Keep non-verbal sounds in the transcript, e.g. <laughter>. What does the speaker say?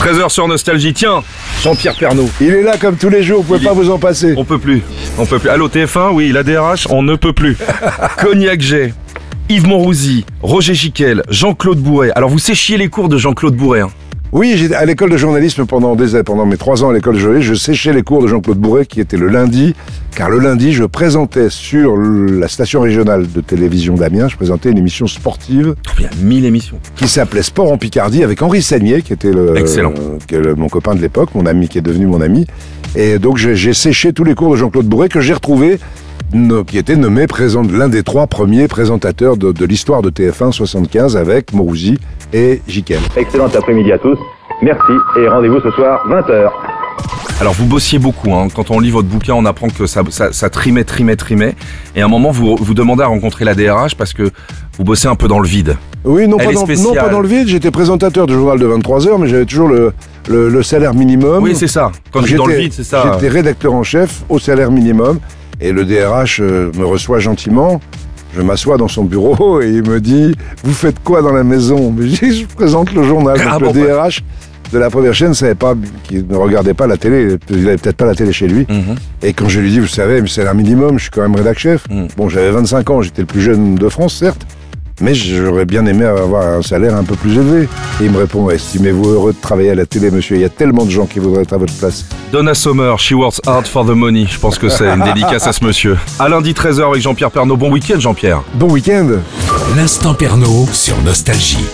13h sur Nostalgie. Tiens, Jean-Pierre Pernaud. Il est là comme tous les jours, vous pouvez Il pas est- vous en passer. On peut plus. On peut plus. Allô TF1, oui, la DRH, on ne peut plus. <laughs> Cognac J, Yves Monrouzy, Roger Giquel, Jean-Claude Bourret. Alors vous séchiez les cours de Jean-Claude Bourret. hein. Oui, j'ai à l'école de journalisme pendant des pendant mes trois ans à l'école de journalisme, je séchais les cours de Jean-Claude Bourret qui était le lundi, car le lundi je présentais sur la station régionale de télévision d'Amiens, je présentais une émission sportive Oh, Il y a 1000 émissions. qui s'appelait Sport en Picardie avec Henri Sagnier qui était le, Excellent. euh, qui est le- mon copain de l'époque, mon ami qui est devenu mon ami. Et donc j'ai séché tous les cours de Jean-Claude Bourret que j'ai retrouvé no- qui était nommé présent, l'un des trois premiers présentateurs de, de l'histoire de TF1 75 avec Mourouzi et Jiquel. Excellent après-midi à tous. Merci et rendez-vous ce soir 20h. Alors vous bossiez beaucoup. hein. Quand on lit votre bouquin, on apprend que ça, ça, ça trimait, trimait, trimait. Et à un moment, vous vous demandez à rencontrer la DRH parce que vous bossez un peu dans le vide. Oui, non pas, dans, non pas dans le vide, j'étais présentateur du journal de 23 heures, mais j'avais toujours le, le, le salaire minimum. Oui, c'est ça. Quand je dis dans le J'étais- vide, c'est ça. J'étais rédacteur en chef au salaire minimum, et le DRH euh, me reçoit gentiment. Je m'assois dans son bureau <laughs> et il me dit Vous faites quoi dans la maison? <laughs> Je présente le journal. <laughs> Ah le bon, bah. DRH de la première chaîne savait pas, qui ne regardait pas la télé, il avait peut-être pas la télé chez lui. Mhm. Et quand je lui dis, vous savez, mais c'est un minimum, je suis quand même rédac chef. Mm. Bon, j'avais 25 ans, j'étais le plus jeune de France, certes, mais j'aurais bien aimé avoir un salaire un peu plus élevé. Et il me répond, estimez-vous heureux de travailler à la télé, monsieur? Il y a tellement de gens qui voudraient être à votre place. Donna Sommer, She Works Hard for the Money. Je pense que c'est une <laughs> dédicace à ce monsieur. À lundi 13h avec Jean-Pierre Pernaud. Bon week-end, Jean-Pierre. Bon week-end L'instant Pernaud sur Nostalgie.